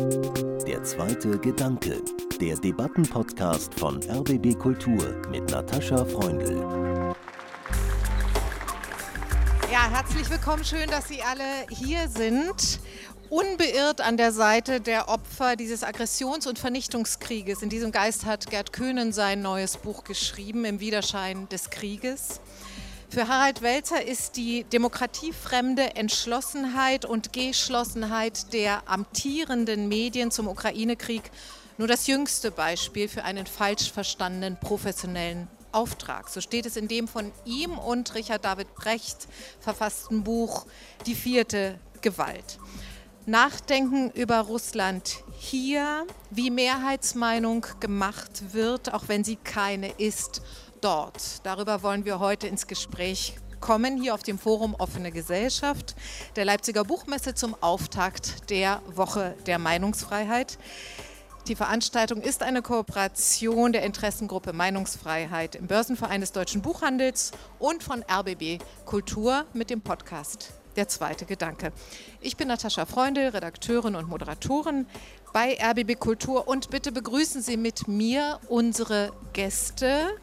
Der zweite Gedanke, der Debattenpodcast von RBB Kultur mit Natascha Freundl. Ja, herzlich willkommen. Schön, dass Sie alle hier sind. Unbeirrt an der Seite der Opfer dieses Aggressions- und Vernichtungskrieges. In diesem Geist hat Gerd Köhnen sein neues Buch geschrieben, Im Widerschein des Krieges. Für Harald Welzer ist die demokratiefremde Entschlossenheit und Geschlossenheit der amtierenden Medien zum Ukraine-Krieg nur das jüngste Beispiel für einen falsch verstandenen professionellen Auftrag. So steht es in dem von ihm und Richard David Brecht verfassten Buch Die vierte Gewalt. Nachdenken über Russland hier, wie Mehrheitsmeinung gemacht wird, auch wenn sie keine ist dort. Darüber wollen wir heute ins Gespräch kommen, hier auf dem Forum Offene Gesellschaft der Leipziger Buchmesse zum Auftakt der Woche der Meinungsfreiheit. Die Veranstaltung ist eine Kooperation der Interessengruppe Meinungsfreiheit im Börsenverein des deutschen Buchhandels und von RBB Kultur mit dem Podcast Der zweite Gedanke. Ich bin Natascha Freundl, Redakteurin und Moderatorin bei RBB Kultur und bitte begrüßen Sie mit mir unsere Gäste.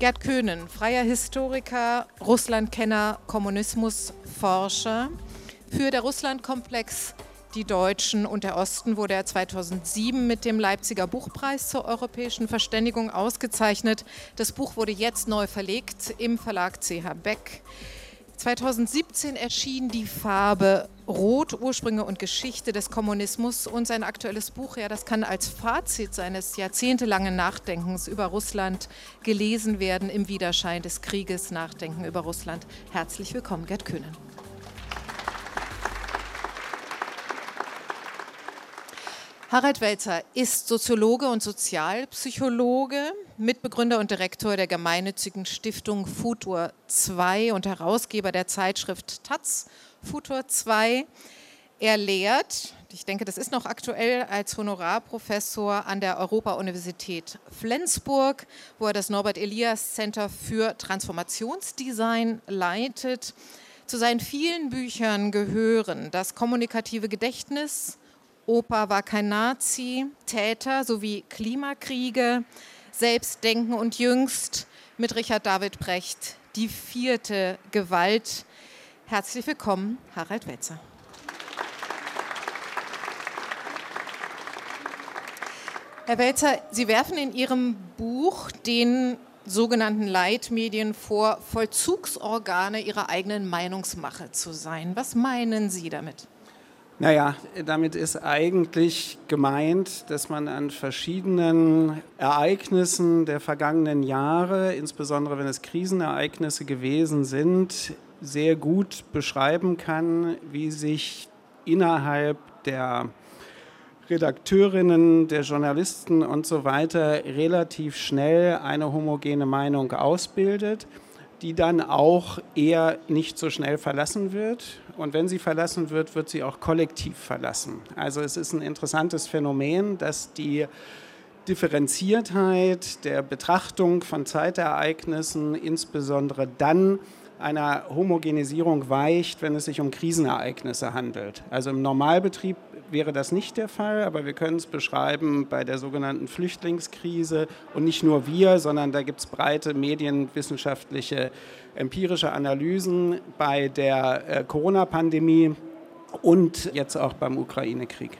Gerd Köhnen, freier Historiker, Russlandkenner, Kommunismusforscher. Für der Russlandkomplex Die Deutschen und der Osten wurde er 2007 mit dem Leipziger Buchpreis zur europäischen Verständigung ausgezeichnet. Das Buch wurde jetzt neu verlegt im Verlag CH Beck. 2017 erschien die Farbe Rot, Ursprünge und Geschichte des Kommunismus und sein aktuelles Buch, ja, das kann als Fazit seines jahrzehntelangen Nachdenkens über Russland gelesen werden im Widerschein des Krieges, Nachdenken über Russland. Herzlich willkommen, Gerd Köhnen. Harald Welzer ist Soziologe und Sozialpsychologe, Mitbegründer und Direktor der gemeinnützigen Stiftung Futur 2 und Herausgeber der Zeitschrift Taz Futur 2. Er lehrt, ich denke, das ist noch aktuell, als Honorarprofessor an der Europa-Universität Flensburg, wo er das Norbert Elias Center für Transformationsdesign leitet. Zu seinen vielen Büchern gehören das kommunikative Gedächtnis, Opa war kein Nazi, Täter sowie Klimakriege, Selbstdenken und jüngst mit Richard David Brecht die vierte Gewalt. Herzlich willkommen, Harald Wetzer. Herr Welzer, Sie werfen in Ihrem Buch den sogenannten Leitmedien vor, Vollzugsorgane ihrer eigenen Meinungsmache zu sein. Was meinen Sie damit? Naja, damit ist eigentlich gemeint, dass man an verschiedenen Ereignissen der vergangenen Jahre, insbesondere wenn es Krisenereignisse gewesen sind, sehr gut beschreiben kann, wie sich innerhalb der Redakteurinnen, der Journalisten und so weiter relativ schnell eine homogene Meinung ausbildet die dann auch eher nicht so schnell verlassen wird. Und wenn sie verlassen wird, wird sie auch kollektiv verlassen. Also es ist ein interessantes Phänomen, dass die Differenziertheit der Betrachtung von Zeitereignissen insbesondere dann einer Homogenisierung weicht, wenn es sich um Krisenereignisse handelt. Also im Normalbetrieb wäre das nicht der Fall, aber wir können es beschreiben bei der sogenannten Flüchtlingskrise. Und nicht nur wir, sondern da gibt es breite medienwissenschaftliche, empirische Analysen bei der äh, Corona-Pandemie und jetzt auch beim Ukraine-Krieg.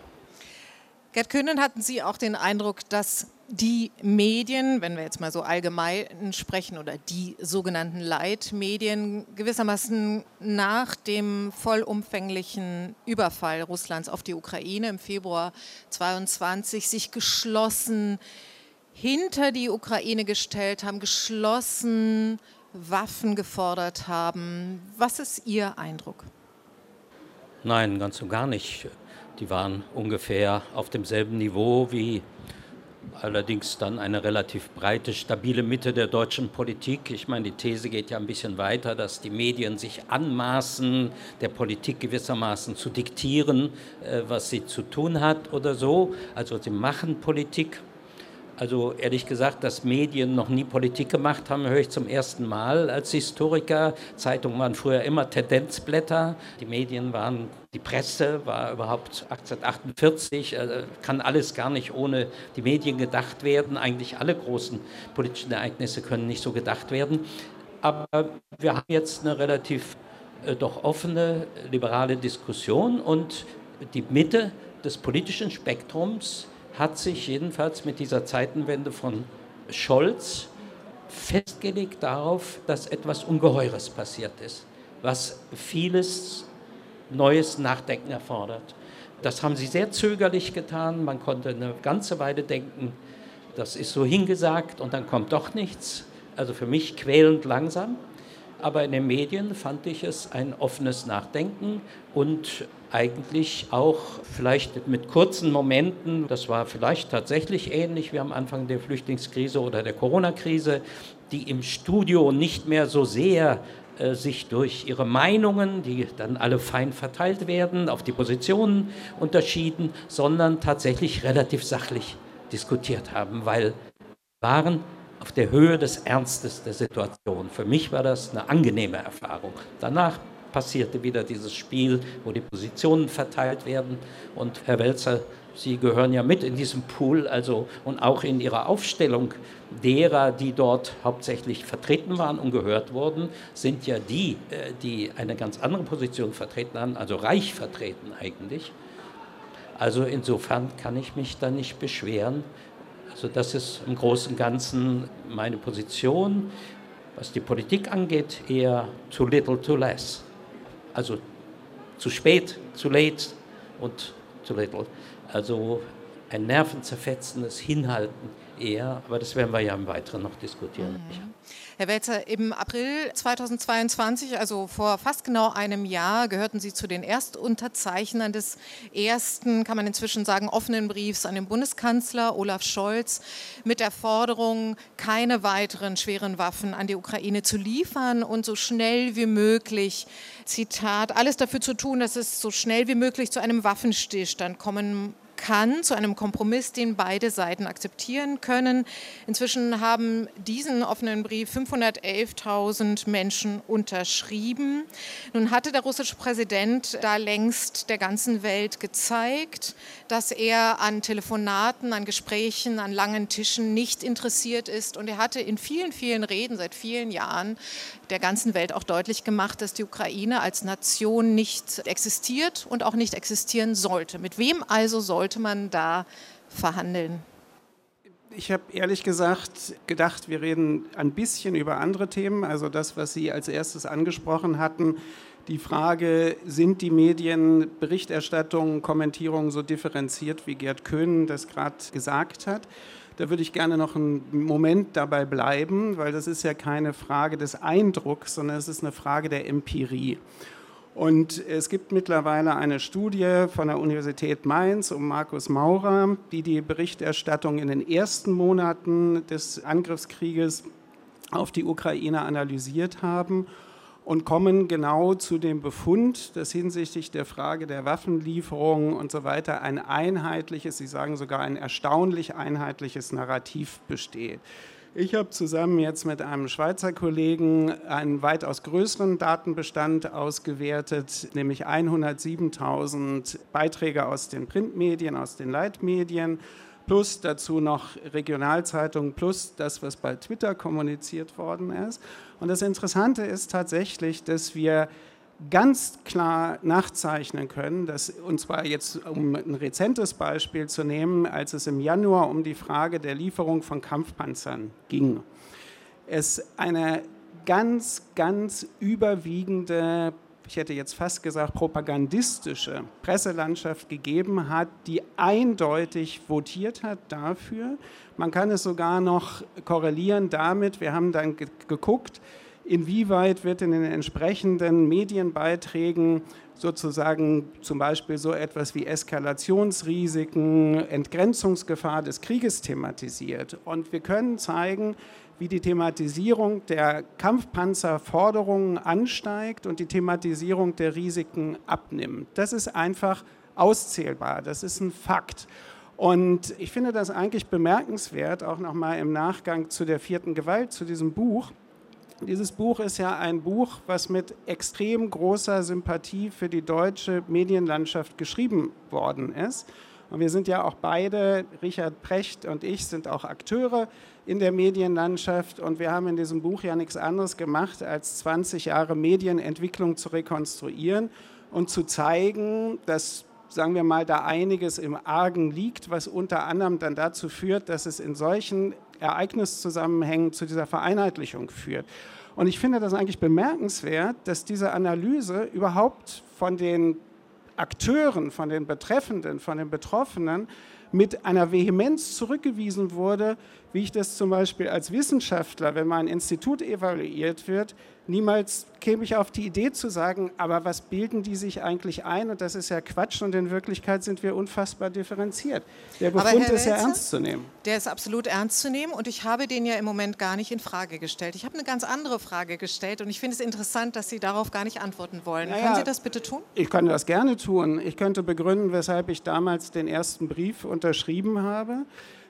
Gerd Köhnen, hatten Sie auch den Eindruck, dass die Medien, wenn wir jetzt mal so allgemein sprechen, oder die sogenannten Leitmedien gewissermaßen nach dem vollumfänglichen Überfall Russlands auf die Ukraine im Februar 22 sich geschlossen hinter die Ukraine gestellt haben, geschlossen Waffen gefordert haben. Was ist Ihr Eindruck? Nein, ganz und gar nicht. Die waren ungefähr auf demselben Niveau wie allerdings dann eine relativ breite, stabile Mitte der deutschen Politik. Ich meine, die These geht ja ein bisschen weiter, dass die Medien sich anmaßen, der Politik gewissermaßen zu diktieren, äh, was sie zu tun hat oder so. Also sie machen Politik. Also ehrlich gesagt, dass Medien noch nie Politik gemacht haben, höre ich zum ersten Mal als Historiker. Zeitungen waren früher immer Tendenzblätter. Die Medien waren, die Presse war überhaupt 1848, also kann alles gar nicht ohne die Medien gedacht werden. Eigentlich alle großen politischen Ereignisse können nicht so gedacht werden. Aber wir haben jetzt eine relativ äh, doch offene, liberale Diskussion und die Mitte des politischen Spektrums hat sich jedenfalls mit dieser Zeitenwende von Scholz festgelegt darauf, dass etwas Ungeheures passiert ist, was vieles neues Nachdenken erfordert. Das haben sie sehr zögerlich getan. Man konnte eine ganze Weile denken, das ist so hingesagt und dann kommt doch nichts. Also für mich quälend langsam. Aber in den Medien fand ich es ein offenes Nachdenken und eigentlich auch vielleicht mit kurzen Momenten, das war vielleicht tatsächlich ähnlich wie am Anfang der Flüchtlingskrise oder der Corona-Krise, die im Studio nicht mehr so sehr äh, sich durch ihre Meinungen, die dann alle fein verteilt werden, auf die Positionen unterschieden, sondern tatsächlich relativ sachlich diskutiert haben, weil waren auf der Höhe des Ernstes der Situation. Für mich war das eine angenehme Erfahrung. Danach passierte wieder dieses Spiel, wo die Positionen verteilt werden. Und Herr Welzer, Sie gehören ja mit in diesem Pool, also und auch in Ihrer Aufstellung derer, die dort hauptsächlich vertreten waren und gehört wurden, sind ja die, äh, die eine ganz andere Position vertreten haben, also reich vertreten eigentlich. Also insofern kann ich mich da nicht beschweren. Also das ist im Großen und Ganzen meine Position. Was die Politik angeht, eher too little, too less. Also zu spät, zu late und too little. Also ein nervenzerfetzendes Hinhalten eher, aber das werden wir ja im Weiteren noch diskutieren. Mhm. Herr Welzer, im April 2022, also vor fast genau einem Jahr, gehörten Sie zu den Erstunterzeichnern des ersten, kann man inzwischen sagen, offenen Briefs an den Bundeskanzler Olaf Scholz mit der Forderung, keine weiteren schweren Waffen an die Ukraine zu liefern und so schnell wie möglich, Zitat, alles dafür zu tun, dass es so schnell wie möglich zu einem Waffenstillstand kommen kann, zu einem Kompromiss, den beide Seiten akzeptieren können. Inzwischen haben diesen offenen Brief 511.000 Menschen unterschrieben. Nun hatte der russische Präsident da längst der ganzen Welt gezeigt, dass er an Telefonaten, an Gesprächen, an langen Tischen nicht interessiert ist. Und er hatte in vielen, vielen Reden seit vielen Jahren der ganzen Welt auch deutlich gemacht, dass die Ukraine als Nation nicht existiert und auch nicht existieren sollte. Mit wem also sollte man da verhandeln? Ich habe ehrlich gesagt gedacht, wir reden ein bisschen über andere Themen. Also das, was Sie als erstes angesprochen hatten, die Frage, sind die Medien Berichterstattung, Kommentierung so differenziert, wie Gerd Köhn das gerade gesagt hat? Da würde ich gerne noch einen Moment dabei bleiben, weil das ist ja keine Frage des Eindrucks, sondern es ist eine Frage der Empirie. Und es gibt mittlerweile eine Studie von der Universität Mainz um Markus Maurer, die die Berichterstattung in den ersten Monaten des Angriffskrieges auf die Ukraine analysiert haben und kommen genau zu dem Befund, dass hinsichtlich der Frage der Waffenlieferungen und so weiter ein einheitliches, Sie sagen sogar ein erstaunlich einheitliches Narrativ besteht. Ich habe zusammen jetzt mit einem Schweizer Kollegen einen weitaus größeren Datenbestand ausgewertet, nämlich 107.000 Beiträge aus den Printmedien, aus den Leitmedien plus dazu noch Regionalzeitungen, plus das, was bei Twitter kommuniziert worden ist. Und das Interessante ist tatsächlich, dass wir ganz klar nachzeichnen können, dass, und zwar jetzt um ein rezentes Beispiel zu nehmen, als es im Januar um die Frage der Lieferung von Kampfpanzern ging, es eine ganz, ganz überwiegende ich hätte jetzt fast gesagt, propagandistische Presselandschaft gegeben hat, die eindeutig votiert hat dafür. Man kann es sogar noch korrelieren damit, wir haben dann geguckt, inwieweit wird in den entsprechenden Medienbeiträgen sozusagen zum Beispiel so etwas wie Eskalationsrisiken, Entgrenzungsgefahr des Krieges thematisiert. Und wir können zeigen, wie die Thematisierung der Kampfpanzerforderungen ansteigt und die Thematisierung der Risiken abnimmt. Das ist einfach auszählbar, das ist ein Fakt. Und ich finde das eigentlich bemerkenswert, auch nochmal im Nachgang zu der vierten Gewalt, zu diesem Buch. Dieses Buch ist ja ein Buch, was mit extrem großer Sympathie für die deutsche Medienlandschaft geschrieben worden ist. Und wir sind ja auch beide, Richard Precht und ich, sind auch Akteure in der Medienlandschaft. Und wir haben in diesem Buch ja nichts anderes gemacht, als 20 Jahre Medienentwicklung zu rekonstruieren und zu zeigen, dass sagen wir mal, da einiges im Argen liegt, was unter anderem dann dazu führt, dass es in solchen Ereigniszusammenhängen zu dieser Vereinheitlichung führt. Und ich finde das eigentlich bemerkenswert, dass diese Analyse überhaupt von den Akteuren, von den Betreffenden, von den Betroffenen mit einer Vehemenz zurückgewiesen wurde, wie ich das zum Beispiel als Wissenschaftler, wenn mein Institut evaluiert wird, niemals käme ich auf die Idee zu sagen, aber was bilden die sich eigentlich ein? Und das ist ja Quatsch und in Wirklichkeit sind wir unfassbar differenziert. Der Befund ist ja ernst zu nehmen. Der ist absolut ernst zu nehmen und ich habe den ja im Moment gar nicht in Frage gestellt. Ich habe eine ganz andere Frage gestellt und ich finde es interessant, dass Sie darauf gar nicht antworten wollen. Naja, Können Sie das bitte tun? Ich kann das gerne tun. Ich könnte begründen, weshalb ich damals den ersten Brief unterschrieben habe.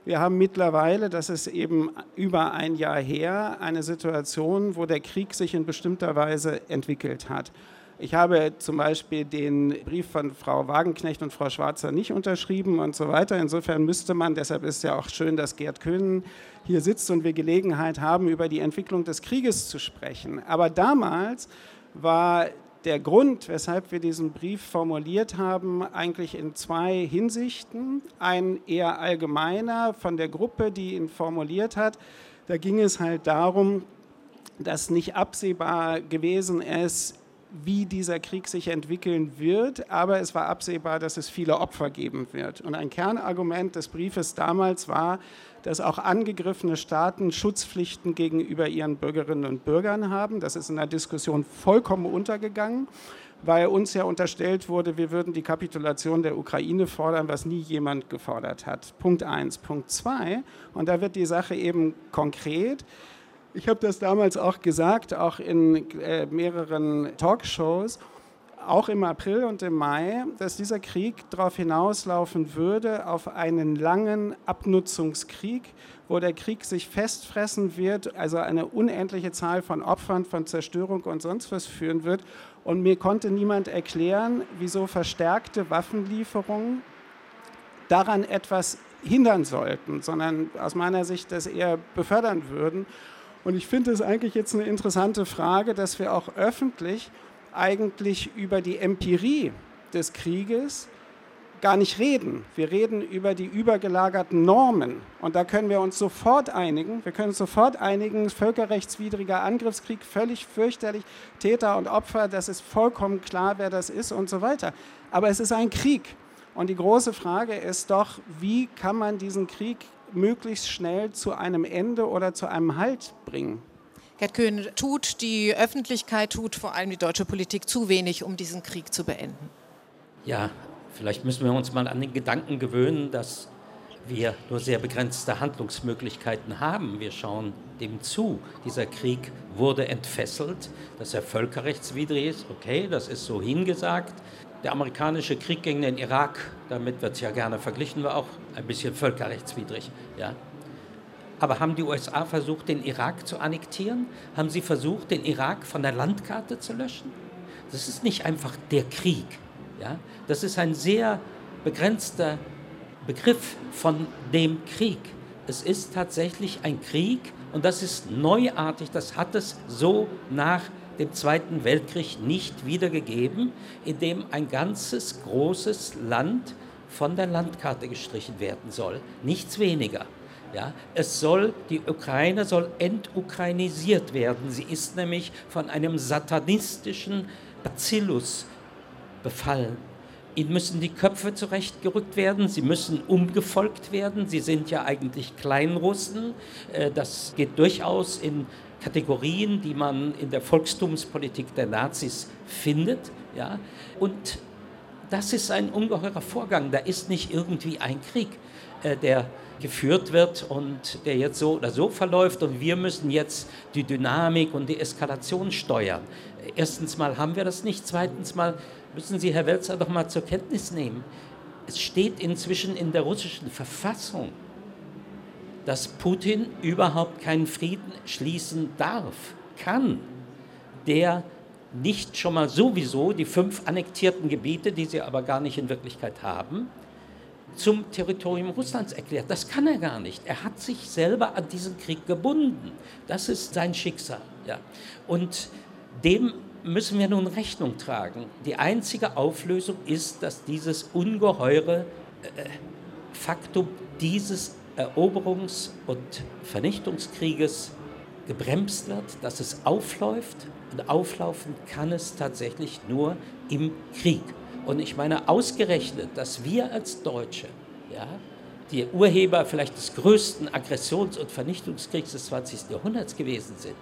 Wir haben mittlerweile, das ist eben über ein Jahr her, eine Situation, wo der Krieg sich in bestimmter Weise entwickelt hat. Ich habe zum Beispiel den Brief von Frau Wagenknecht und Frau Schwarzer nicht unterschrieben und so weiter. Insofern müsste man, deshalb ist ja auch schön, dass Gerd Köhnen hier sitzt und wir Gelegenheit haben, über die Entwicklung des Krieges zu sprechen. Aber damals war der Grund, weshalb wir diesen Brief formuliert haben, eigentlich in zwei Hinsichten. Ein eher allgemeiner von der Gruppe, die ihn formuliert hat. Da ging es halt darum, dass nicht absehbar gewesen ist, wie dieser Krieg sich entwickeln wird, aber es war absehbar, dass es viele Opfer geben wird. Und ein Kernargument des Briefes damals war, dass auch angegriffene Staaten Schutzpflichten gegenüber ihren Bürgerinnen und Bürgern haben. Das ist in der Diskussion vollkommen untergegangen, weil uns ja unterstellt wurde, wir würden die Kapitulation der Ukraine fordern, was nie jemand gefordert hat. Punkt eins. Punkt zwei, und da wird die Sache eben konkret. Ich habe das damals auch gesagt, auch in äh, mehreren Talkshows auch im April und im Mai, dass dieser Krieg darauf hinauslaufen würde, auf einen langen Abnutzungskrieg, wo der Krieg sich festfressen wird, also eine unendliche Zahl von Opfern, von Zerstörung und sonst was führen wird. Und mir konnte niemand erklären, wieso verstärkte Waffenlieferungen daran etwas hindern sollten, sondern aus meiner Sicht das eher befördern würden. Und ich finde es eigentlich jetzt eine interessante Frage, dass wir auch öffentlich eigentlich über die Empirie des Krieges gar nicht reden. Wir reden über die übergelagerten Normen. Und da können wir uns sofort einigen. Wir können uns sofort einigen, völkerrechtswidriger Angriffskrieg, völlig fürchterlich, Täter und Opfer, das ist vollkommen klar, wer das ist und so weiter. Aber es ist ein Krieg. Und die große Frage ist doch, wie kann man diesen Krieg möglichst schnell zu einem Ende oder zu einem Halt bringen? Gerd Köhn, tut die Öffentlichkeit, tut vor allem die deutsche Politik zu wenig, um diesen Krieg zu beenden? Ja, vielleicht müssen wir uns mal an den Gedanken gewöhnen, dass wir nur sehr begrenzte Handlungsmöglichkeiten haben. Wir schauen dem zu. Dieser Krieg wurde entfesselt, dass er völkerrechtswidrig ist. Okay, das ist so hingesagt. Der amerikanische Krieg gegen den Irak, damit wird es ja gerne verglichen, war auch ein bisschen völkerrechtswidrig. Ja? Aber haben die USA versucht, den Irak zu annektieren? Haben sie versucht, den Irak von der Landkarte zu löschen? Das ist nicht einfach der Krieg. Ja? Das ist ein sehr begrenzter Begriff von dem Krieg. Es ist tatsächlich ein Krieg und das ist neuartig. Das hat es so nach dem Zweiten Weltkrieg nicht wiedergegeben, in dem ein ganzes großes Land von der Landkarte gestrichen werden soll. Nichts weniger. Ja, es soll, die Ukraine soll entukrainisiert werden. Sie ist nämlich von einem satanistischen Bacillus befallen. Ihnen müssen die Köpfe zurechtgerückt werden, sie müssen umgefolgt werden. Sie sind ja eigentlich Kleinrussen. Äh, das geht durchaus in Kategorien, die man in der Volkstumspolitik der Nazis findet. Ja? Und das ist ein ungeheurer Vorgang. Da ist nicht irgendwie ein Krieg, äh, der geführt wird und der jetzt so oder so verläuft und wir müssen jetzt die Dynamik und die Eskalation steuern. Erstens mal haben wir das nicht, zweitens mal müssen Sie, Herr Welzer, doch mal zur Kenntnis nehmen. es steht inzwischen in der russischen Verfassung, dass Putin überhaupt keinen Frieden schließen darf, kann, der nicht schon mal sowieso die fünf annektierten Gebiete, die sie aber gar nicht in Wirklichkeit haben, zum Territorium Russlands erklärt. Das kann er gar nicht. Er hat sich selber an diesen Krieg gebunden. Das ist sein Schicksal. Ja. Und dem müssen wir nun Rechnung tragen. Die einzige Auflösung ist, dass dieses ungeheure äh, Faktum dieses Eroberungs- und Vernichtungskrieges gebremst wird, dass es aufläuft. Und auflaufen kann es tatsächlich nur im Krieg. Und ich meine ausgerechnet, dass wir als Deutsche, ja, die Urheber vielleicht des größten Aggressions- und Vernichtungskriegs des 20. Jahrhunderts gewesen sind.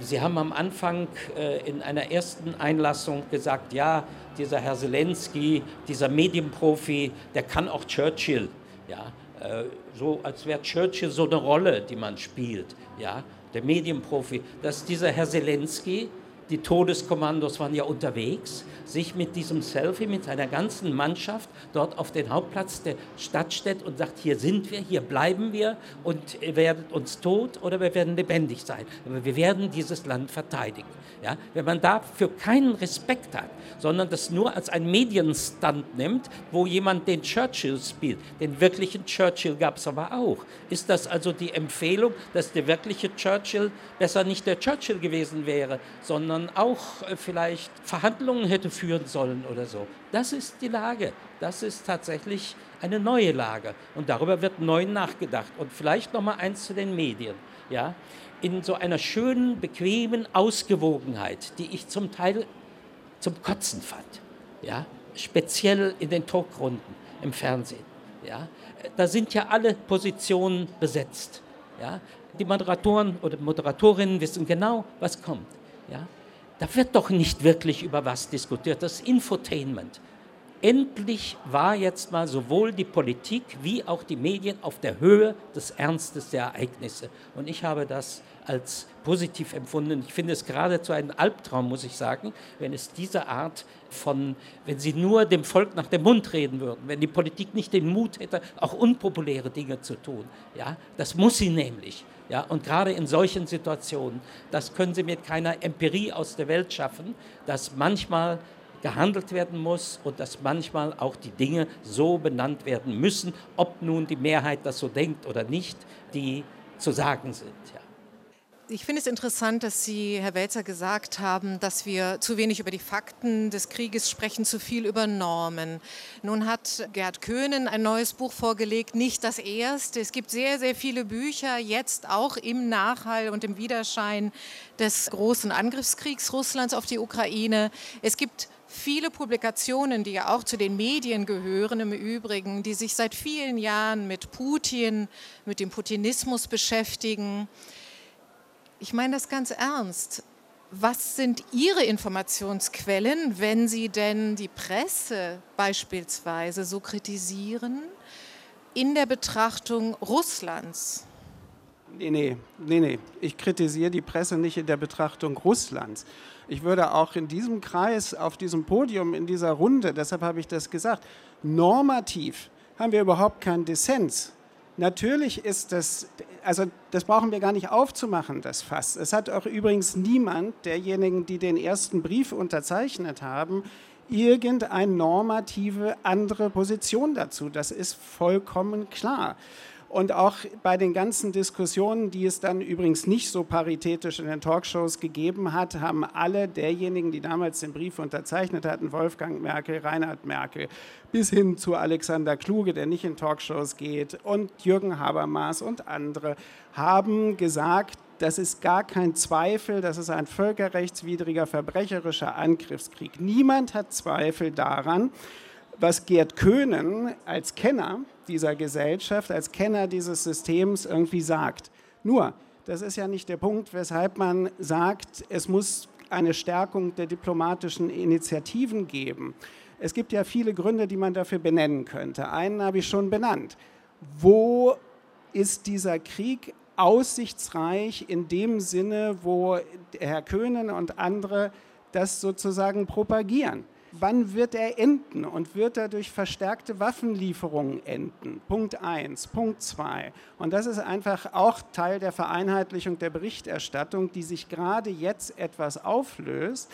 Sie haben am Anfang äh, in einer ersten Einlassung gesagt, ja, dieser Herr Zelensky, dieser Medienprofi, der kann auch Churchill. Ja, äh, so als wäre Churchill so eine Rolle, die man spielt. Ja, der Medienprofi, dass dieser Herr Zelensky die Todeskommandos waren ja unterwegs, sich mit diesem Selfie, mit seiner ganzen Mannschaft dort auf den Hauptplatz der Stadt stellt und sagt, hier sind wir, hier bleiben wir und ihr werdet uns tot oder wir werden lebendig sein. Aber wir werden dieses Land verteidigen. Ja? Wenn man dafür keinen Respekt hat, sondern das nur als ein Medienstand nimmt, wo jemand den Churchill spielt, den wirklichen Churchill gab es aber auch. Ist das also die Empfehlung, dass der wirkliche Churchill besser nicht der Churchill gewesen wäre, sondern sondern auch äh, vielleicht Verhandlungen hätte führen sollen oder so. Das ist die Lage. Das ist tatsächlich eine neue Lage. Und darüber wird neu nachgedacht. Und vielleicht noch mal eins zu den Medien. Ja? In so einer schönen, bequemen Ausgewogenheit, die ich zum Teil zum Kotzen fand. Ja? Speziell in den Talkrunden im Fernsehen. Ja? Da sind ja alle Positionen besetzt. Ja? Die Moderatoren oder Moderatorinnen wissen genau, was kommt. Ja? Da wird doch nicht wirklich über was diskutiert. Das Infotainment. Endlich war jetzt mal sowohl die Politik wie auch die Medien auf der Höhe des Ernstes der Ereignisse. Und ich habe das als positiv empfunden. Ich finde es geradezu ein Albtraum, muss ich sagen, wenn es diese Art von, wenn sie nur dem Volk nach dem Mund reden würden, wenn die Politik nicht den Mut hätte, auch unpopuläre Dinge zu tun. Ja, das muss sie nämlich. Ja, und gerade in solchen Situationen, das können Sie mit keiner Empirie aus der Welt schaffen, dass manchmal gehandelt werden muss und dass manchmal auch die Dinge so benannt werden müssen, ob nun die Mehrheit das so denkt oder nicht, die zu sagen sind. Ja. Ich finde es interessant, dass Sie, Herr Welzer, gesagt haben, dass wir zu wenig über die Fakten des Krieges sprechen, zu viel über Normen. Nun hat Gerd Köhnen ein neues Buch vorgelegt, nicht das erste. Es gibt sehr, sehr viele Bücher, jetzt auch im Nachhall und im Widerschein des großen Angriffskriegs Russlands auf die Ukraine. Es gibt viele Publikationen, die ja auch zu den Medien gehören im Übrigen, die sich seit vielen Jahren mit Putin, mit dem Putinismus beschäftigen. Ich meine das ganz ernst. Was sind Ihre Informationsquellen, wenn Sie denn die Presse beispielsweise so kritisieren in der Betrachtung Russlands? Nee, nee, nee, nee. Ich kritisiere die Presse nicht in der Betrachtung Russlands. Ich würde auch in diesem Kreis, auf diesem Podium, in dieser Runde, deshalb habe ich das gesagt, normativ haben wir überhaupt keinen Dissens. Natürlich ist das, also das brauchen wir gar nicht aufzumachen, das Fass. Es hat auch übrigens niemand derjenigen, die den ersten Brief unterzeichnet haben, irgendeine normative andere Position dazu. Das ist vollkommen klar. Und auch bei den ganzen Diskussionen, die es dann übrigens nicht so paritätisch in den Talkshows gegeben hat, haben alle derjenigen, die damals den Brief unterzeichnet hatten, Wolfgang Merkel, Reinhard Merkel, bis hin zu Alexander Kluge, der nicht in Talkshows geht, und Jürgen Habermas und andere, haben gesagt, das ist gar kein Zweifel, das ist ein völkerrechtswidriger, verbrecherischer Angriffskrieg. Niemand hat Zweifel daran, was Gerd Köhnen als Kenner dieser Gesellschaft, als Kenner dieses Systems irgendwie sagt. Nur, das ist ja nicht der Punkt, weshalb man sagt, es muss eine Stärkung der diplomatischen Initiativen geben. Es gibt ja viele Gründe, die man dafür benennen könnte. Einen habe ich schon benannt. Wo ist dieser Krieg aussichtsreich in dem Sinne, wo Herr Köhnen und andere das sozusagen propagieren? Wann wird er enden und wird er durch verstärkte Waffenlieferungen enden? Punkt 1. Punkt 2. Und das ist einfach auch Teil der Vereinheitlichung der Berichterstattung, die sich gerade jetzt etwas auflöst.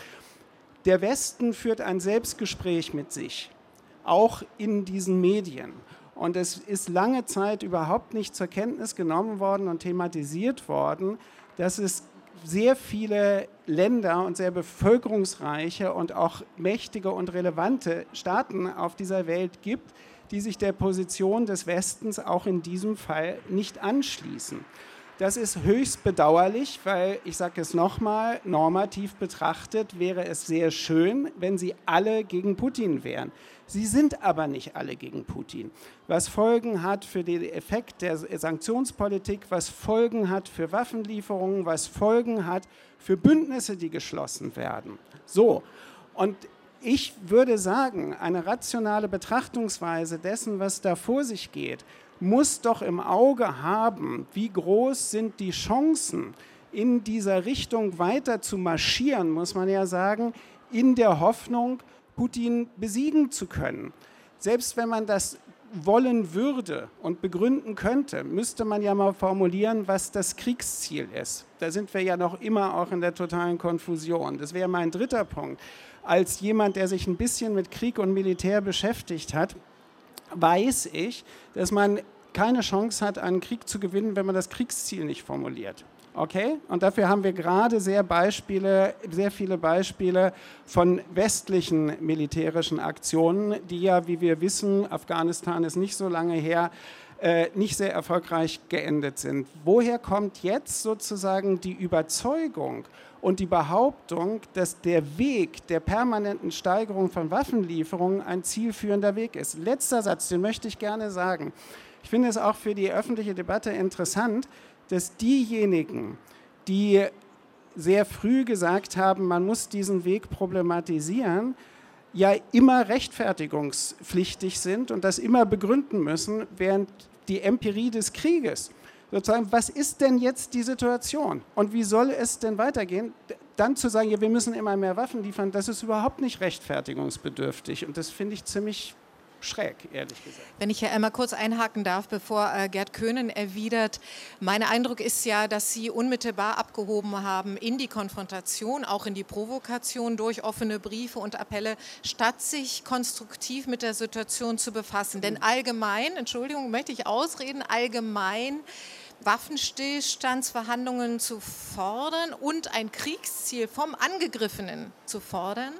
Der Westen führt ein Selbstgespräch mit sich, auch in diesen Medien. Und es ist lange Zeit überhaupt nicht zur Kenntnis genommen worden und thematisiert worden, dass es sehr viele Länder und sehr bevölkerungsreiche und auch mächtige und relevante Staaten auf dieser Welt gibt, die sich der Position des Westens auch in diesem Fall nicht anschließen. Das ist höchst bedauerlich, weil, ich sage es nochmal, normativ betrachtet wäre es sehr schön, wenn sie alle gegen Putin wären. Sie sind aber nicht alle gegen Putin. Was Folgen hat für den Effekt der Sanktionspolitik, was Folgen hat für Waffenlieferungen, was Folgen hat für Bündnisse, die geschlossen werden. So, und ich würde sagen, eine rationale Betrachtungsweise dessen, was da vor sich geht, muss doch im Auge haben, wie groß sind die Chancen, in dieser Richtung weiter zu marschieren, muss man ja sagen, in der Hoffnung, Putin besiegen zu können. Selbst wenn man das wollen würde und begründen könnte, müsste man ja mal formulieren, was das Kriegsziel ist. Da sind wir ja noch immer auch in der totalen Konfusion. Das wäre mein dritter Punkt. Als jemand, der sich ein bisschen mit Krieg und Militär beschäftigt hat, weiß ich, dass man keine Chance hat, einen Krieg zu gewinnen, wenn man das Kriegsziel nicht formuliert. Okay? Und dafür haben wir gerade sehr Beispiele, sehr viele Beispiele von westlichen militärischen Aktionen, die ja, wie wir wissen, Afghanistan ist nicht so lange her, äh, nicht sehr erfolgreich geendet sind. Woher kommt jetzt sozusagen die Überzeugung und die Behauptung, dass der Weg der permanenten Steigerung von Waffenlieferungen ein zielführender Weg ist? Letzter Satz, den möchte ich gerne sagen. Ich finde es auch für die öffentliche Debatte interessant, dass diejenigen, die sehr früh gesagt haben, man muss diesen Weg problematisieren, ja immer rechtfertigungspflichtig sind und das immer begründen müssen, während die Empirie des Krieges sozusagen, was ist denn jetzt die Situation und wie soll es denn weitergehen? Dann zu sagen, ja, wir müssen immer mehr Waffen liefern, das ist überhaupt nicht rechtfertigungsbedürftig und das finde ich ziemlich schräg, ehrlich gesagt. Wenn ich ja einmal kurz einhaken darf, bevor äh, Gerd Köhnen erwidert. Mein Eindruck ist ja, dass Sie unmittelbar abgehoben haben in die Konfrontation, auch in die Provokation durch offene Briefe und Appelle, statt sich konstruktiv mit der Situation zu befassen. Denn allgemein, Entschuldigung, möchte ich ausreden, allgemein Waffenstillstandsverhandlungen zu fordern und ein Kriegsziel vom Angegriffenen zu fordern,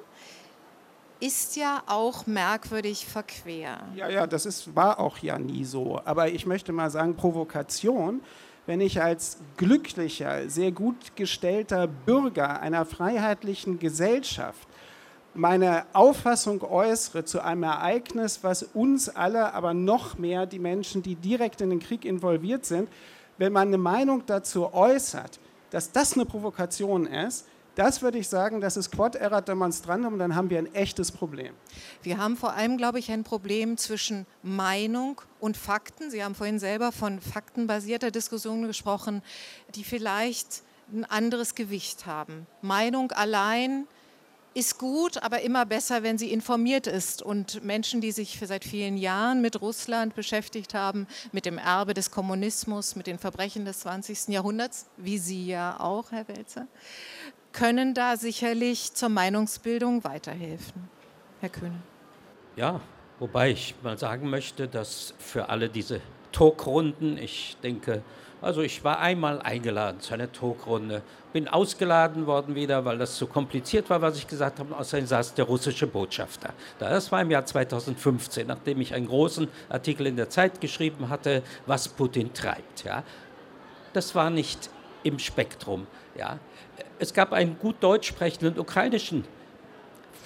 ist ja auch merkwürdig verquer. Ja, ja, das ist, war auch ja nie so. Aber ich möchte mal sagen, Provokation, wenn ich als glücklicher, sehr gut gestellter Bürger einer freiheitlichen Gesellschaft meine Auffassung äußere zu einem Ereignis, was uns alle, aber noch mehr die Menschen, die direkt in den Krieg involviert sind, wenn man eine Meinung dazu äußert, dass das eine Provokation ist, das würde ich sagen, das ist Quod erat demonstrandum, dann haben wir ein echtes Problem. Wir haben vor allem, glaube ich, ein Problem zwischen Meinung und Fakten. Sie haben vorhin selber von faktenbasierter Diskussion gesprochen, die vielleicht ein anderes Gewicht haben. Meinung allein ist gut, aber immer besser, wenn sie informiert ist. Und Menschen, die sich seit vielen Jahren mit Russland beschäftigt haben, mit dem Erbe des Kommunismus, mit den Verbrechen des 20. Jahrhunderts, wie Sie ja auch, Herr Welzer, können da sicherlich zur Meinungsbildung weiterhelfen. Herr Kühne. Ja, wobei ich mal sagen möchte, dass für alle diese Talkrunden, ich denke, also ich war einmal eingeladen zu einer Talkrunde, bin ausgeladen worden wieder, weil das zu kompliziert war, was ich gesagt habe. Außerdem saß der russische Botschafter. Das war im Jahr 2015, nachdem ich einen großen Artikel in der Zeit geschrieben hatte, was Putin treibt. Ja. Das war nicht im Spektrum. Ja. Es gab einen gut deutsch sprechenden ukrainischen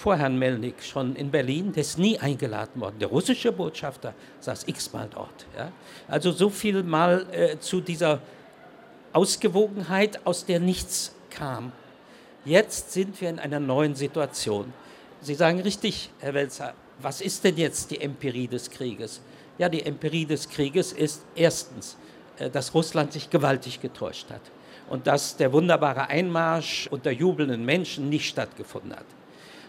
Vorherrn Melnik schon in Berlin, der ist nie eingeladen worden. Der russische Botschafter saß x-mal dort. Ja. Also so viel mal äh, zu dieser Ausgewogenheit, aus der nichts kam. Jetzt sind wir in einer neuen Situation. Sie sagen richtig, Herr Welzer, was ist denn jetzt die Empirie des Krieges? Ja, die Empirie des Krieges ist erstens, äh, dass Russland sich gewaltig getäuscht hat und dass der wunderbare Einmarsch unter jubelnden Menschen nicht stattgefunden hat.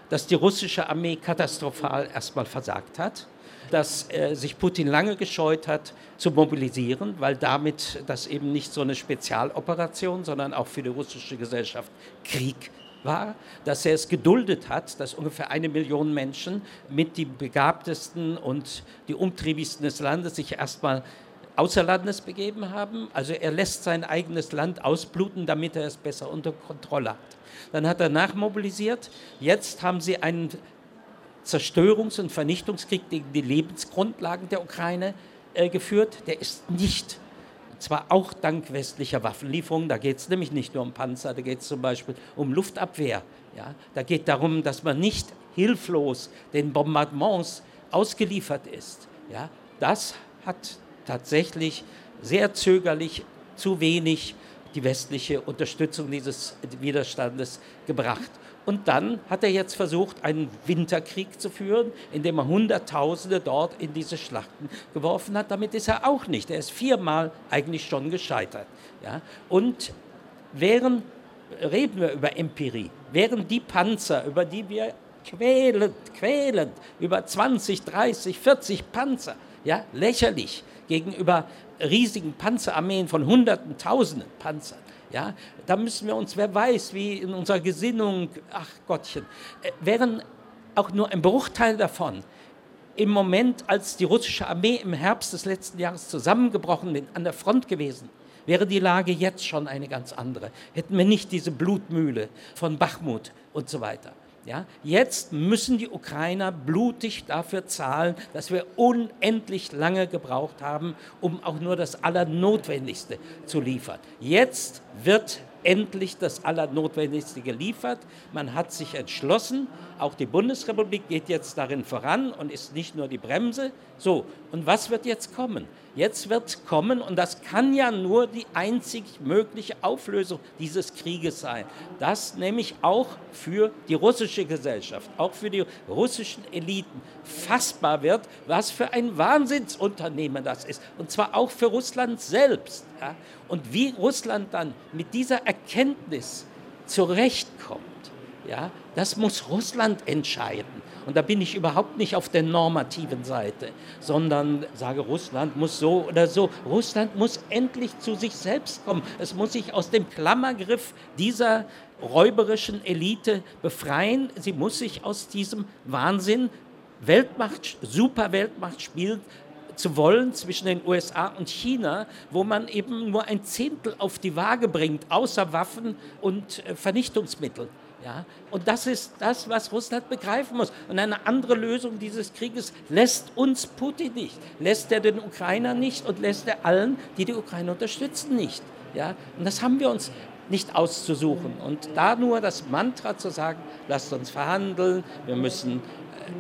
dass die russische Armee katastrophal erstmal versagt hat dass äh, sich Putin lange gescheut hat zu mobilisieren, weil damit das eben nicht so eine Spezialoperation, sondern auch für die russische Gesellschaft Krieg war, dass er es geduldet hat, dass ungefähr eine Million Menschen mit die begabtesten und die umtriebigsten des Landes sich erstmal außer Landes begeben haben. Also er lässt sein eigenes Land ausbluten, damit er es besser unter Kontrolle hat. Dann hat er nachmobilisiert. Jetzt haben sie einen Zerstörungs- und Vernichtungskrieg gegen die Lebensgrundlagen der Ukraine äh, geführt. Der ist nicht, zwar auch dank westlicher Waffenlieferungen, da geht es nämlich nicht nur um Panzer, da geht es zum Beispiel um Luftabwehr. Ja? Da geht darum, dass man nicht hilflos den Bombardements ausgeliefert ist. Ja? Das hat tatsächlich sehr zögerlich zu wenig die westliche Unterstützung dieses Widerstandes gebracht. Und dann hat er jetzt versucht, einen Winterkrieg zu führen, indem er Hunderttausende dort in diese Schlachten geworfen hat. Damit ist er auch nicht. Er ist viermal eigentlich schon gescheitert. Ja? Und während, reden wir über Empirie, während die Panzer, über die wir quälend, quälend, über 20, 30, 40 Panzer, ja, lächerlich gegenüber riesigen Panzerarmeen von Hunderten, Tausenden Panzern, ja, da müssen wir uns, wer weiß, wie in unserer Gesinnung, ach Gottchen, äh, wären auch nur ein Bruchteil davon im Moment, als die russische Armee im Herbst des letzten Jahres zusammengebrochen an der Front gewesen, wäre die Lage jetzt schon eine ganz andere. Hätten wir nicht diese Blutmühle von Bachmut und so weiter. Ja, jetzt müssen die Ukrainer blutig dafür zahlen, dass wir unendlich lange gebraucht haben, um auch nur das Allernotwendigste zu liefern. Jetzt wird endlich das Allernotwendigste geliefert. Man hat sich entschlossen, auch die Bundesrepublik geht jetzt darin voran und ist nicht nur die Bremse. So, und was wird jetzt kommen? Jetzt wird kommen, und das kann ja nur die einzig mögliche Auflösung dieses Krieges sein, dass nämlich auch für die russische Gesellschaft, auch für die russischen Eliten fassbar wird, was für ein Wahnsinnsunternehmen das ist. Und zwar auch für Russland selbst. Ja? Und wie Russland dann mit dieser Erkenntnis zurechtkommt, ja, das muss Russland entscheiden. Und da bin ich überhaupt nicht auf der normativen Seite, sondern sage, Russland muss so oder so. Russland muss endlich zu sich selbst kommen. Es muss sich aus dem Klammergriff dieser räuberischen Elite befreien. Sie muss sich aus diesem Wahnsinn Weltmacht, Superweltmachtspiel zu wollen zwischen den USA und China, wo man eben nur ein Zehntel auf die Waage bringt, außer Waffen und äh, Vernichtungsmittel. Ja? Und das ist das, was Russland begreifen muss. Und eine andere Lösung dieses Krieges lässt uns Putin nicht, lässt er den Ukrainer nicht und lässt er allen, die die Ukraine unterstützen, nicht. Ja? Und das haben wir uns nicht auszusuchen. Und da nur das Mantra zu sagen, lasst uns verhandeln, wir müssen, äh,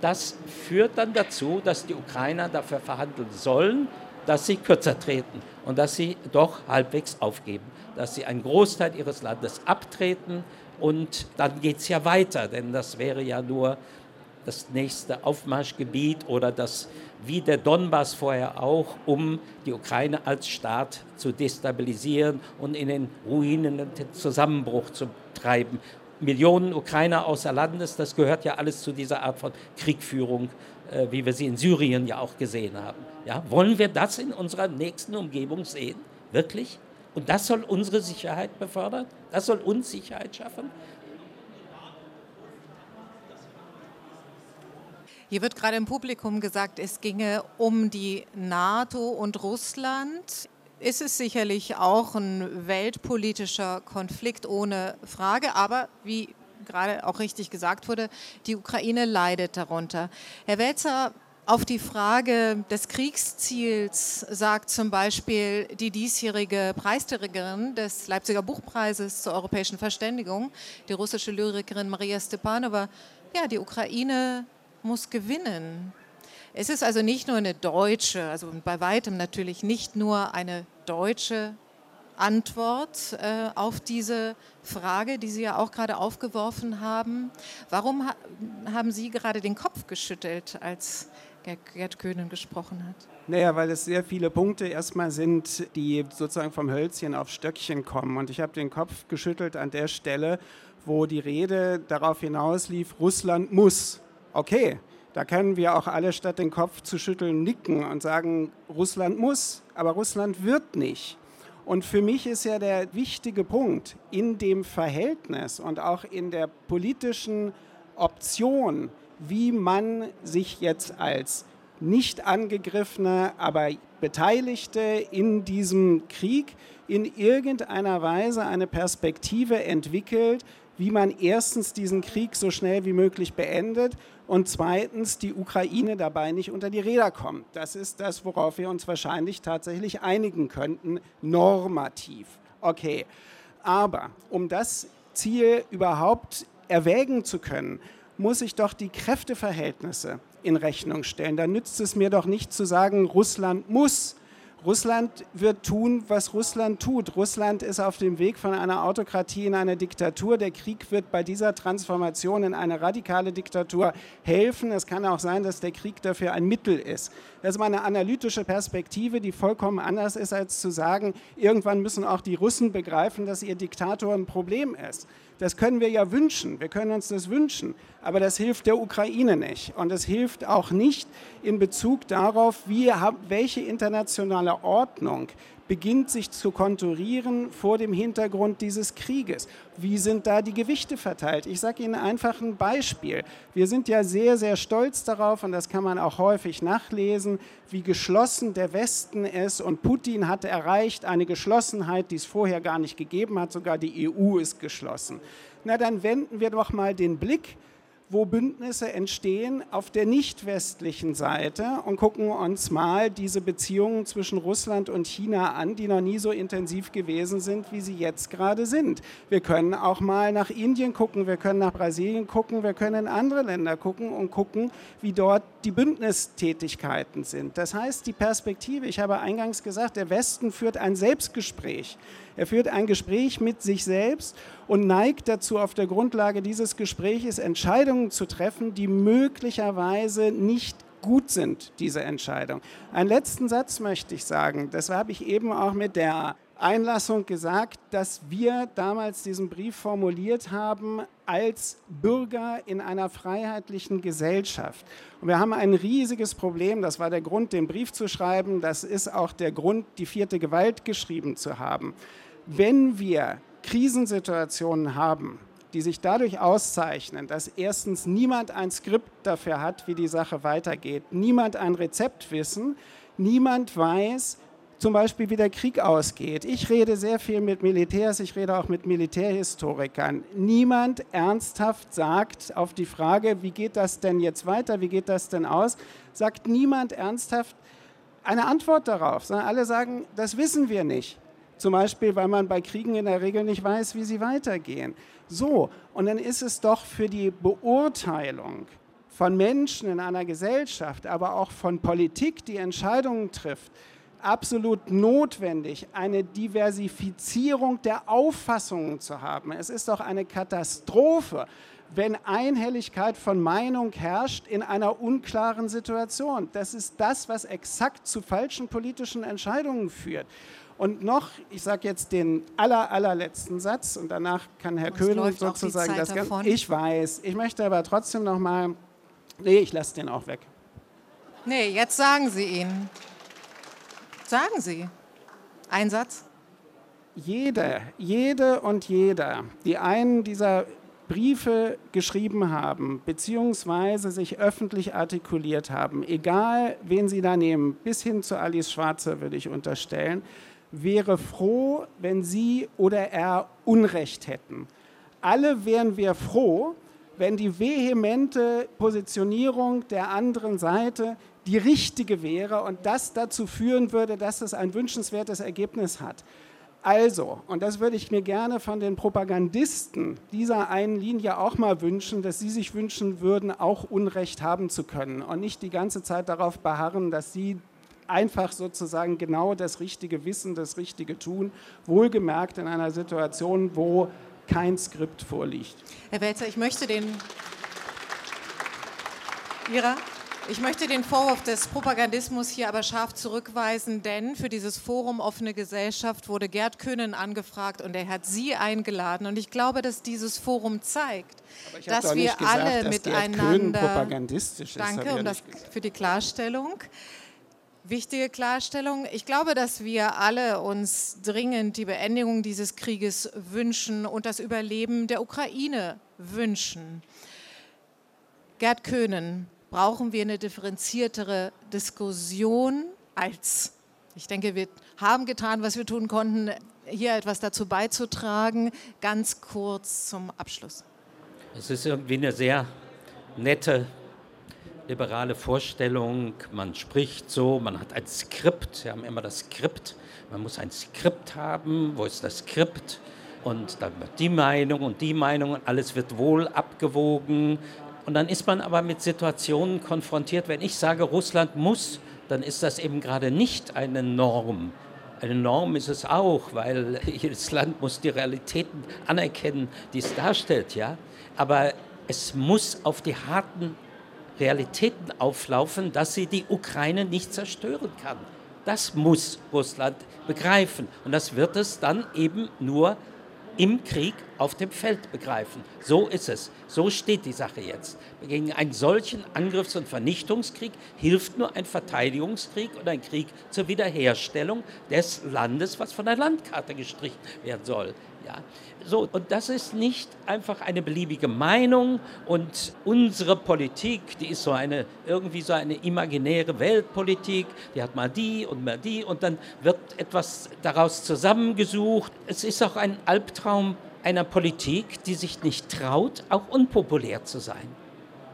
das führt dann dazu, dass die Ukrainer dafür verhandeln sollen, dass sie kürzer treten und dass sie doch halbwegs aufgeben, dass sie einen Großteil ihres Landes abtreten und dann geht es ja weiter, denn das wäre ja nur das nächste Aufmarschgebiet oder das, wie der Donbass vorher auch, um die Ukraine als Staat zu destabilisieren und in den Ruinen den Zusammenbruch zu treiben. Millionen Ukrainer außer Landes, das gehört ja alles zu dieser Art von Kriegführung, äh, wie wir sie in Syrien ja auch gesehen haben. Ja, wollen wir das in unserer nächsten Umgebung sehen? Wirklich? Und das soll unsere Sicherheit befördern? Das soll uns Sicherheit schaffen? Hier wird gerade im Publikum gesagt, es ginge um die NATO und Russland. Ist es sicherlich auch ein weltpolitischer Konflikt ohne Frage, aber wie gerade auch richtig gesagt wurde, die Ukraine leidet darunter. Herr Welzer, auf die Frage des Kriegsziels sagt zum Beispiel die diesjährige Preisträgerin des Leipziger Buchpreises zur europäischen Verständigung, die russische Lyrikerin Maria Stepanova, ja, die Ukraine muss gewinnen. Es ist also nicht nur eine deutsche, also bei weitem natürlich nicht nur eine deutsche Antwort äh, auf diese Frage, die Sie ja auch gerade aufgeworfen haben. Warum ha haben Sie gerade den Kopf geschüttelt, als Gerd Köhnen gesprochen hat? Naja, weil es sehr viele Punkte erstmal sind, die sozusagen vom Hölzchen auf Stöckchen kommen. Und ich habe den Kopf geschüttelt an der Stelle, wo die Rede darauf hinauslief, Russland muss. Okay, da können wir auch alle statt den Kopf zu schütteln nicken und sagen, Russland muss, aber Russland wird nicht. Und für mich ist ja der wichtige Punkt in dem Verhältnis und auch in der politischen Option, wie man sich jetzt als nicht angegriffene, aber Beteiligte in diesem Krieg in irgendeiner Weise eine Perspektive entwickelt, wie man erstens diesen Krieg so schnell wie möglich beendet und zweitens die Ukraine dabei nicht unter die Räder kommt. Das ist das, worauf wir uns wahrscheinlich tatsächlich einigen könnten, normativ. Okay, aber um das Ziel überhaupt erwägen zu können, muss ich doch die Kräfteverhältnisse in Rechnung stellen. Da nützt es mir doch nicht zu sagen, Russland muss Russland wird tun, was Russland tut. Russland ist auf dem Weg von einer Autokratie in eine Diktatur. Der Krieg wird bei dieser Transformation in eine radikale Diktatur helfen. Es kann auch sein, dass der Krieg dafür ein Mittel ist. Das ist mal eine analytische Perspektive, die vollkommen anders ist, als zu sagen, irgendwann müssen auch die Russen begreifen, dass ihr Diktator ein Problem ist. Das können wir ja wünschen, wir können uns das wünschen, aber das hilft der Ukraine nicht. Und es hilft auch nicht in Bezug darauf, wie, welche internationale Ordnung beginnt sich zu konturieren vor dem Hintergrund dieses Krieges. Wie sind da die Gewichte verteilt? Ich sage Ihnen einfach ein Beispiel. Wir sind ja sehr, sehr stolz darauf, und das kann man auch häufig nachlesen, wie geschlossen der Westen ist. Und Putin hat erreicht eine Geschlossenheit, die es vorher gar nicht gegeben hat. Sogar die EU ist geschlossen. Na, dann wenden wir doch mal den Blick wo Bündnisse entstehen auf der nicht westlichen Seite und gucken uns mal diese Beziehungen zwischen Russland und China an, die noch nie so intensiv gewesen sind, wie sie jetzt gerade sind. Wir können auch mal nach Indien gucken, wir können nach Brasilien gucken, wir können in andere Länder gucken und gucken, wie dort die Bündnistätigkeiten sind. Das heißt, die Perspektive, ich habe eingangs gesagt, der Westen führt ein Selbstgespräch. Er führt ein Gespräch mit sich selbst und neigt dazu, auf der Grundlage dieses Gespräches Entscheidungen zu treffen, die möglicherweise nicht gut sind, diese Entscheidung. Einen letzten Satz möchte ich sagen. Das habe ich eben auch mit der Einlassung gesagt, dass wir damals diesen Brief formuliert haben als Bürger in einer freiheitlichen Gesellschaft. Und wir haben ein riesiges Problem, das war der Grund, den Brief zu schreiben, das ist auch der Grund, die vierte Gewalt geschrieben zu haben. Wenn wir Krisensituationen haben, die sich dadurch auszeichnen, dass erstens niemand ein Skript dafür hat, wie die Sache weitergeht, niemand ein Rezept wissen, niemand weiß, zum Beispiel, wie der Krieg ausgeht. Ich rede sehr viel mit Militärs, ich rede auch mit Militärhistorikern. Niemand ernsthaft sagt auf die Frage, wie geht das denn jetzt weiter, wie geht das denn aus, sagt niemand ernsthaft eine Antwort darauf, sondern alle sagen, das wissen wir nicht. Zum Beispiel, weil man bei Kriegen in der Regel nicht weiß, wie sie weitergehen. So, und dann ist es doch für die Beurteilung von Menschen in einer Gesellschaft, aber auch von Politik, die Entscheidungen trifft, absolut notwendig, eine Diversifizierung der Auffassungen zu haben. Es ist doch eine Katastrophe, wenn Einhelligkeit von Meinung herrscht in einer unklaren Situation. Das ist das, was exakt zu falschen politischen Entscheidungen führt. Und noch, ich sage jetzt den aller, allerletzten Satz und danach kann Herr König sozusagen das Ganze. Ich weiß, ich möchte aber trotzdem noch mal. Nee, ich lasse den auch weg. Nee, jetzt sagen Sie ihn. Sagen Sie. Ein Satz? Jede, jede und jeder, die einen dieser Briefe geschrieben haben, beziehungsweise sich öffentlich artikuliert haben, egal wen Sie da nehmen, bis hin zu Alice Schwarzer würde ich unterstellen, wäre froh, wenn sie oder er Unrecht hätten. Alle wären wir froh, wenn die vehemente Positionierung der anderen Seite die richtige wäre und das dazu führen würde, dass es ein wünschenswertes Ergebnis hat. Also, und das würde ich mir gerne von den Propagandisten dieser einen Linie auch mal wünschen, dass sie sich wünschen würden, auch Unrecht haben zu können und nicht die ganze Zeit darauf beharren, dass sie einfach sozusagen genau das richtige Wissen, das richtige Tun, wohlgemerkt in einer Situation, wo kein Skript vorliegt. Herr Welzer, ich möchte den Ihrer Ich möchte den Vorwurf des Propagandismus hier aber scharf zurückweisen, denn für dieses Forum Offene Gesellschaft wurde Gerd Köhnen angefragt und er hat Sie eingeladen. Und ich glaube, dass dieses Forum zeigt, dass wir gesagt, alle dass miteinander. propagandistisch ist, danke um das, für die Klarstellung. Wichtige Klarstellung. Ich glaube, dass wir alle uns dringend die Beendigung dieses Krieges wünschen und das Überleben der Ukraine wünschen. Gerd Köhnen, brauchen wir eine differenziertere Diskussion als, ich denke, wir haben getan, was wir tun konnten, hier etwas dazu beizutragen. Ganz kurz zum Abschluss. Es ist irgendwie eine sehr nette liberale Vorstellung. Man spricht so, man hat ein Skript, wir haben immer das Skript. Man muss ein Skript haben. Wo ist das Skript? Und dann wird die Meinung und die Meinung und alles wird wohl abgewogen. Und dann ist man aber mit Situationen konfrontiert, wenn ich sage, Russland muss, dann ist das eben gerade nicht eine Norm. Eine Norm ist es auch, weil jedes Land muss die Realitäten anerkennen, die es darstellt, ja. Aber es muss auf die harten Realitäten auflaufen, dass sie die Ukraine nicht zerstören kann. Das muss Russland begreifen. Und das wird es dann eben nur im Krieg auf dem Feld begreifen. So ist es. So steht die Sache jetzt. Gegen einen solchen Angriffs- und Vernichtungskrieg hilft nur ein Verteidigungskrieg und ein Krieg zur Wiederherstellung des Landes, was von der Landkarte gestrichen werden soll. Ja. So, und das ist nicht einfach eine beliebige Meinung und unsere Politik, die ist so eine, irgendwie so eine imaginäre Weltpolitik, die hat mal die und mal die und dann wird etwas daraus zusammengesucht. Es ist auch ein Albtraum einer Politik, die sich nicht traut, auch unpopulär zu sein.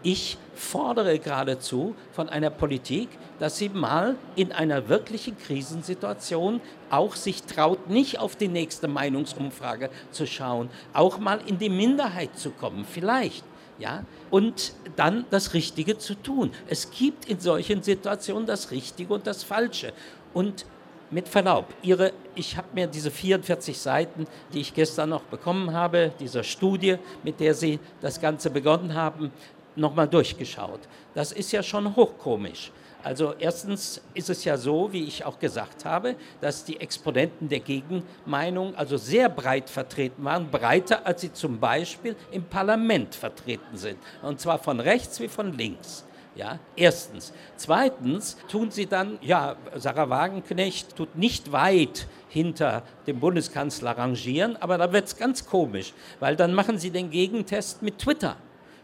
Ich fordere geradezu von einer Politik, dass sie mal in einer wirklichen Krisensituation auch sich traut, nicht auf die nächste Meinungsumfrage zu schauen, auch mal in die Minderheit zu kommen, vielleicht. Ja, und dann das Richtige zu tun. Es gibt in solchen Situationen das Richtige und das Falsche. Und mit Verlaub, Ihre, ich habe mir diese 44 Seiten, die ich gestern noch bekommen habe, dieser Studie, mit der Sie das Ganze begonnen haben, nochmal durchgeschaut. Das ist ja schon hochkomisch. Also erstens ist es ja so, wie ich auch gesagt habe, dass die Exponenten der Gegenmeinung also sehr breit vertreten waren, breiter als sie zum Beispiel im Parlament vertreten sind. Und zwar von rechts wie von links. Ja, erstens. Zweitens tun sie dann, ja, Sarah Wagenknecht tut nicht weit hinter dem Bundeskanzler rangieren, aber da wird es ganz komisch, weil dann machen sie den Gegentest mit Twitter.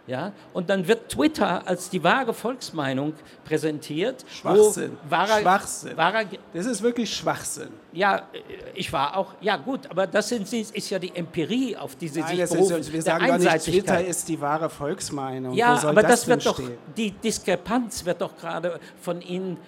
Ja? Und dann wird Twitter als die wahre Volksmeinung präsentiert. Schwachsinn. Wahrer, Schwachsinn. Wahrer, das ist wirklich Schwachsinn. Ja, ich war auch, ja gut, aber das sind, ist ja die Empirie, auf die Sie Nein, sich berufen. Ist, wir sagen gar nicht, Twitter ist die wahre Volksmeinung. Ja, aber das, das wird doch, die Diskrepanz wird doch gerade von Ihnen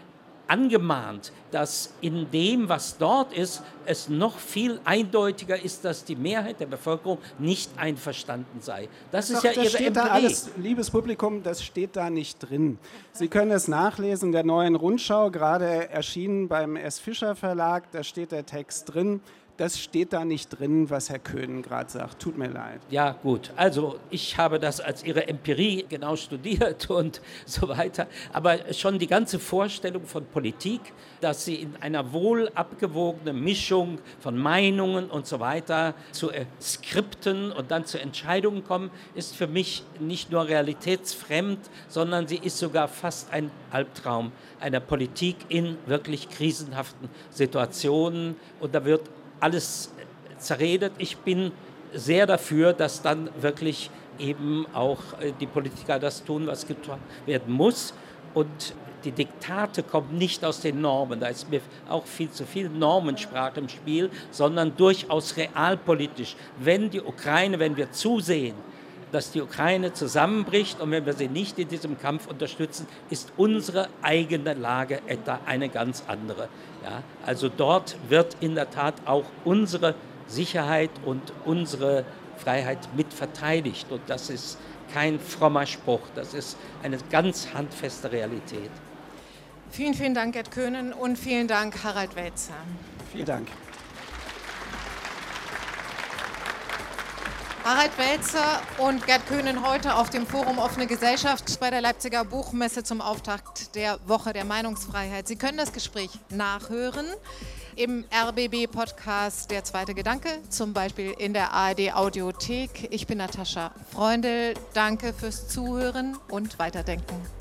angemahnt, dass in dem, was dort ist, es noch viel eindeutiger ist, dass die Mehrheit der Bevölkerung nicht einverstanden sei. Das, das ist ja das Ihre steht da alles, Liebes Publikum, das steht da nicht drin. Sie können es nachlesen in der neuen Rundschau, gerade erschienen beim S. Fischer Verlag, da steht der Text drin das steht da nicht drin, was Herr Köhn gerade sagt. Tut mir leid. Ja, gut. Also ich habe das als Ihre Empirie genau studiert und so weiter. Aber schon die ganze Vorstellung von Politik, dass sie in einer wohl abgewogenen Mischung von Meinungen und so weiter zu äh, Skripten und dann zu Entscheidungen kommen, ist für mich nicht nur realitätsfremd, sondern sie ist sogar fast ein Albtraum einer Politik in wirklich krisenhaften Situationen. Und da wird alles zerredet. Ich bin sehr dafür, dass dann wirklich eben auch äh, die Politiker das tun, was getan werden muss. Und die Diktate kommen nicht aus den Normen, da ist mir auch viel zu viel Normensprache im Spiel, sondern durchaus realpolitisch. Wenn die Ukraine, wenn wir zusehen, dass die Ukraine zusammenbricht und wenn wir sie nicht in diesem Kampf unterstützen, ist unsere eigene Lage etwa eine ganz andere. Ja, also dort wird in der Tat auch unsere Sicherheit und unsere Freiheit mit verteidigt. Und das ist kein frommer Spruch, das ist eine ganz handfeste Realität. Vielen, vielen Dank, Gerd Köhnen, und vielen Dank, Harald Welzer. Vielen Dank. Harald Welzer und Gerd Köhnen heute auf dem Forum Offene Gesellschaft bei der Leipziger Buchmesse zum Auftakt der Woche der Meinungsfreiheit. Sie können das Gespräch nachhören im RBB-Podcast Der zweite Gedanke, zum Beispiel in der ARD Audiothek. Ich bin Natascha Freundel. Danke fürs Zuhören und Weiterdenken.